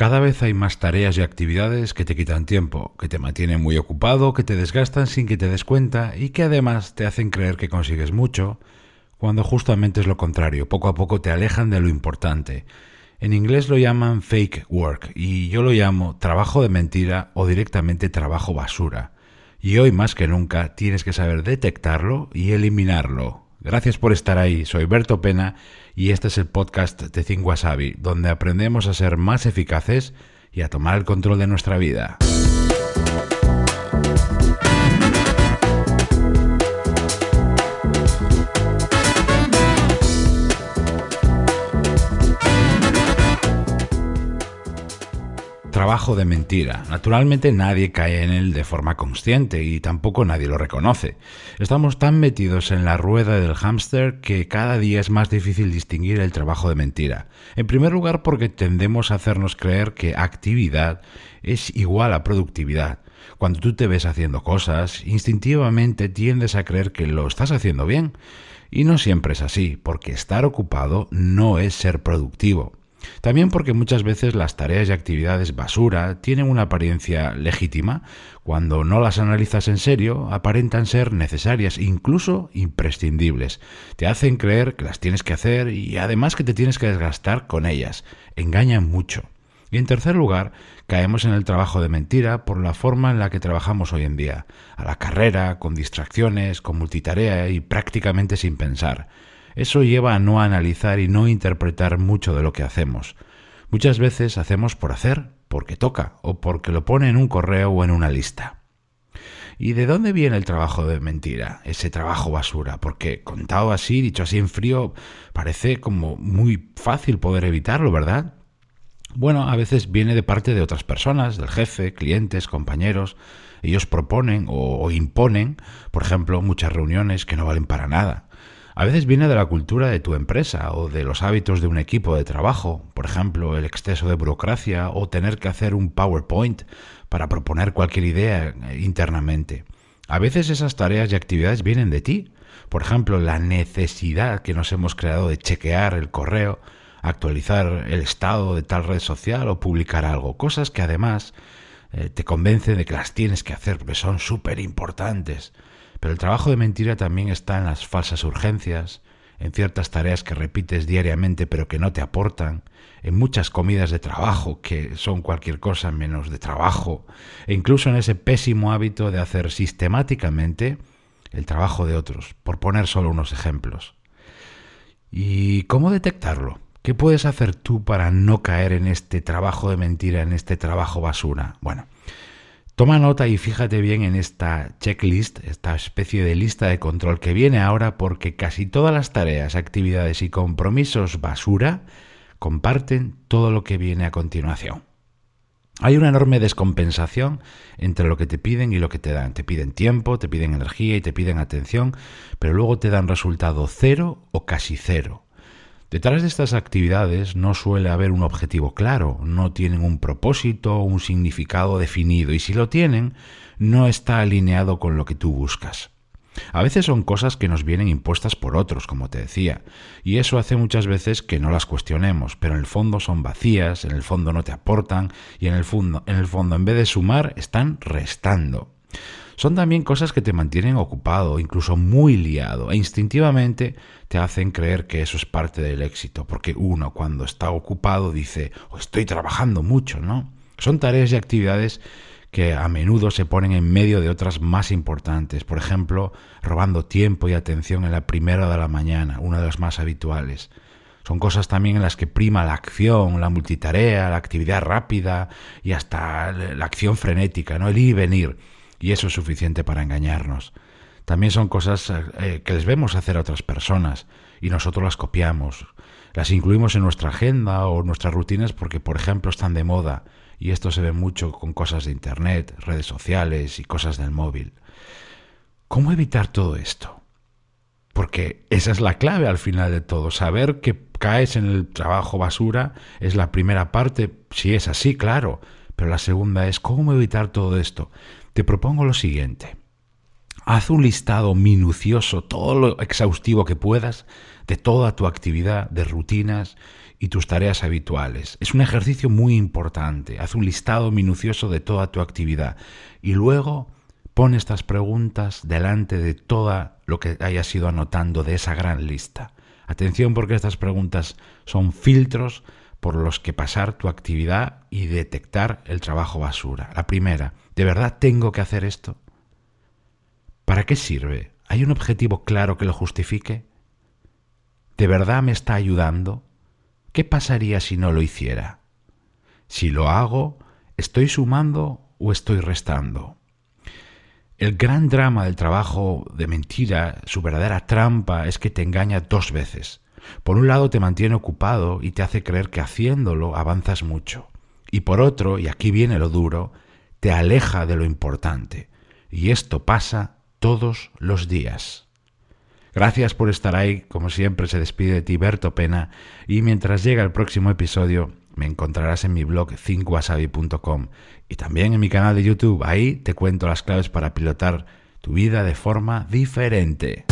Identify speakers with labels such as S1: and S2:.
S1: Cada vez hay más tareas y actividades que te quitan tiempo, que te mantienen muy ocupado, que te desgastan sin que te des cuenta y que además te hacen creer que consigues mucho, cuando justamente es lo contrario, poco a poco te alejan de lo importante. En inglés lo llaman fake work y yo lo llamo trabajo de mentira o directamente trabajo basura. Y hoy más que nunca tienes que saber detectarlo y eliminarlo. Gracias por estar ahí, soy Berto Pena y este es el podcast de Think donde aprendemos a ser más eficaces y a tomar el control de nuestra vida. Trabajo de mentira. Naturalmente nadie cae en él de forma consciente y tampoco nadie lo reconoce. Estamos tan metidos en la rueda del hámster que cada día es más difícil distinguir el trabajo de mentira. En primer lugar porque tendemos a hacernos creer que actividad es igual a productividad. Cuando tú te ves haciendo cosas, instintivamente tiendes a creer que lo estás haciendo bien. Y no siempre es así, porque estar ocupado no es ser productivo. También porque muchas veces las tareas y actividades basura tienen una apariencia legítima, cuando no las analizas en serio, aparentan ser necesarias, incluso imprescindibles. Te hacen creer que las tienes que hacer y además que te tienes que desgastar con ellas. Engañan mucho. Y en tercer lugar, caemos en el trabajo de mentira por la forma en la que trabajamos hoy en día, a la carrera, con distracciones, con multitarea y prácticamente sin pensar. Eso lleva a no analizar y no interpretar mucho de lo que hacemos. Muchas veces hacemos por hacer, porque toca, o porque lo pone en un correo o en una lista. ¿Y de dónde viene el trabajo de mentira, ese trabajo basura? Porque contado así, dicho así en frío, parece como muy fácil poder evitarlo, ¿verdad? Bueno, a veces viene de parte de otras personas, del jefe, clientes, compañeros. Ellos proponen o, imponen, por ejemplo, muchas reuniones que no valen para nada. A veces viene de la cultura de tu empresa o de los hábitos de un equipo de trabajo, por ejemplo, el exceso de burocracia o tener que hacer un PowerPoint para proponer cualquier idea eh, internamente. A veces esas tareas y actividades vienen de ti. Por ejemplo, la necesidad que nos hemos creado de chequear el correo, actualizar el estado de tal red social o publicar algo. Cosas que además eh, te convencen de que las tienes que hacer porque son súper importantes. Pero el trabajo de mentira también está en las falsas urgencias, en ciertas tareas que repites diariamente pero que no te aportan, en muchas comidas de trabajo que son cualquier cosa menos de trabajo, e incluso en ese pésimo hábito de hacer sistemáticamente el trabajo de otros, por poner solo unos ejemplos. ¿Y cómo detectarlo? ¿Qué puedes hacer tú para no caer en este trabajo de mentira, en este trabajo basura? Bueno, Toma nota y fíjate bien en esta checklist, esta especie de lista de control que viene ahora porque casi todas las tareas, actividades y compromisos basura comparten todo lo que viene a continuación. Hay una enorme descompensación entre lo que te piden y lo que te dan. Te piden tiempo, te piden energía y te piden atención, pero luego te dan resultado cero o casi cero. Detrás de estas actividades no suele haber un objetivo claro, no tienen un propósito o un significado definido y si lo tienen, no está alineado con lo que tú buscas. A veces son cosas que nos vienen impuestas por otros, como te decía, y eso hace muchas veces que no las cuestionemos, pero en el fondo son vacías, en el fondo no te aportan y en el fondo, en el fondo en vez de sumar están restando. Son también cosas que te mantienen ocupado, incluso muy liado, e instintivamente te hacen creer que eso es parte del éxito, porque uno cuando está ocupado dice, oh, estoy trabajando mucho, ¿no? Son tareas y actividades que a menudo se ponen en medio de otras más importantes, por ejemplo, robando tiempo y atención en la primera de la mañana, una de las más habituales. Son cosas también en las que prima la acción, la multitarea, la actividad rápida y hasta la acción frenética, ¿no? El ir y venir y eso es suficiente para engañarnos. También son cosas eh, que les vemos hacer a otras personas y nosotros las copiamos. Las incluimos en nuestra agenda o nuestras rutinas porque, por ejemplo, están de moda y esto se ve mucho con cosas de Internet, redes sociales y cosas del móvil. ¿Cómo evitar todo esto? Porque esa es la clave al final de todo. Saber que caes en el trabajo basura es la primera parte, si es así, claro. Pero la segunda es cómo evitar todo esto te propongo lo siguiente. Haz un listado minucioso, todo lo exhaustivo que puedas, de toda tu actividad, de rutinas, y tus tareas habituales. Es un ejercicio muy importante. Haz un listado minucioso de toda tu actividad y luego pon estas preguntas delante de todo lo que hayas ido anotando de esa gran lista. Atención porque estas preguntas son filtros por los que pasar tu actividad y detectar el trabajo basura. La primera, ¿de verdad tengo que hacer esto? ¿Para qué sirve? ¿Hay un objetivo claro que lo justifique? ¿De verdad me está ayudando? ¿Qué pasaría si no lo hiciera? Si lo hago, ¿estoy sumando o estoy restando? El gran drama del trabajo de mentira, su verdadera trampa, es que te engaña dos veces. Por un lado te mantiene ocupado y te hace creer que haciéndolo avanzas mucho. Y por otro, y aquí viene lo duro, te aleja de lo importante. Y esto pasa todos los días. Gracias por estar ahí, como siempre se despide de ti Berto Pena, y mientras llega el próximo episodio me encontrarás en mi blog 5wasabi.com y también en mi canal de YouTube, ahí te cuento las claves para pilotar tu vida de forma diferente.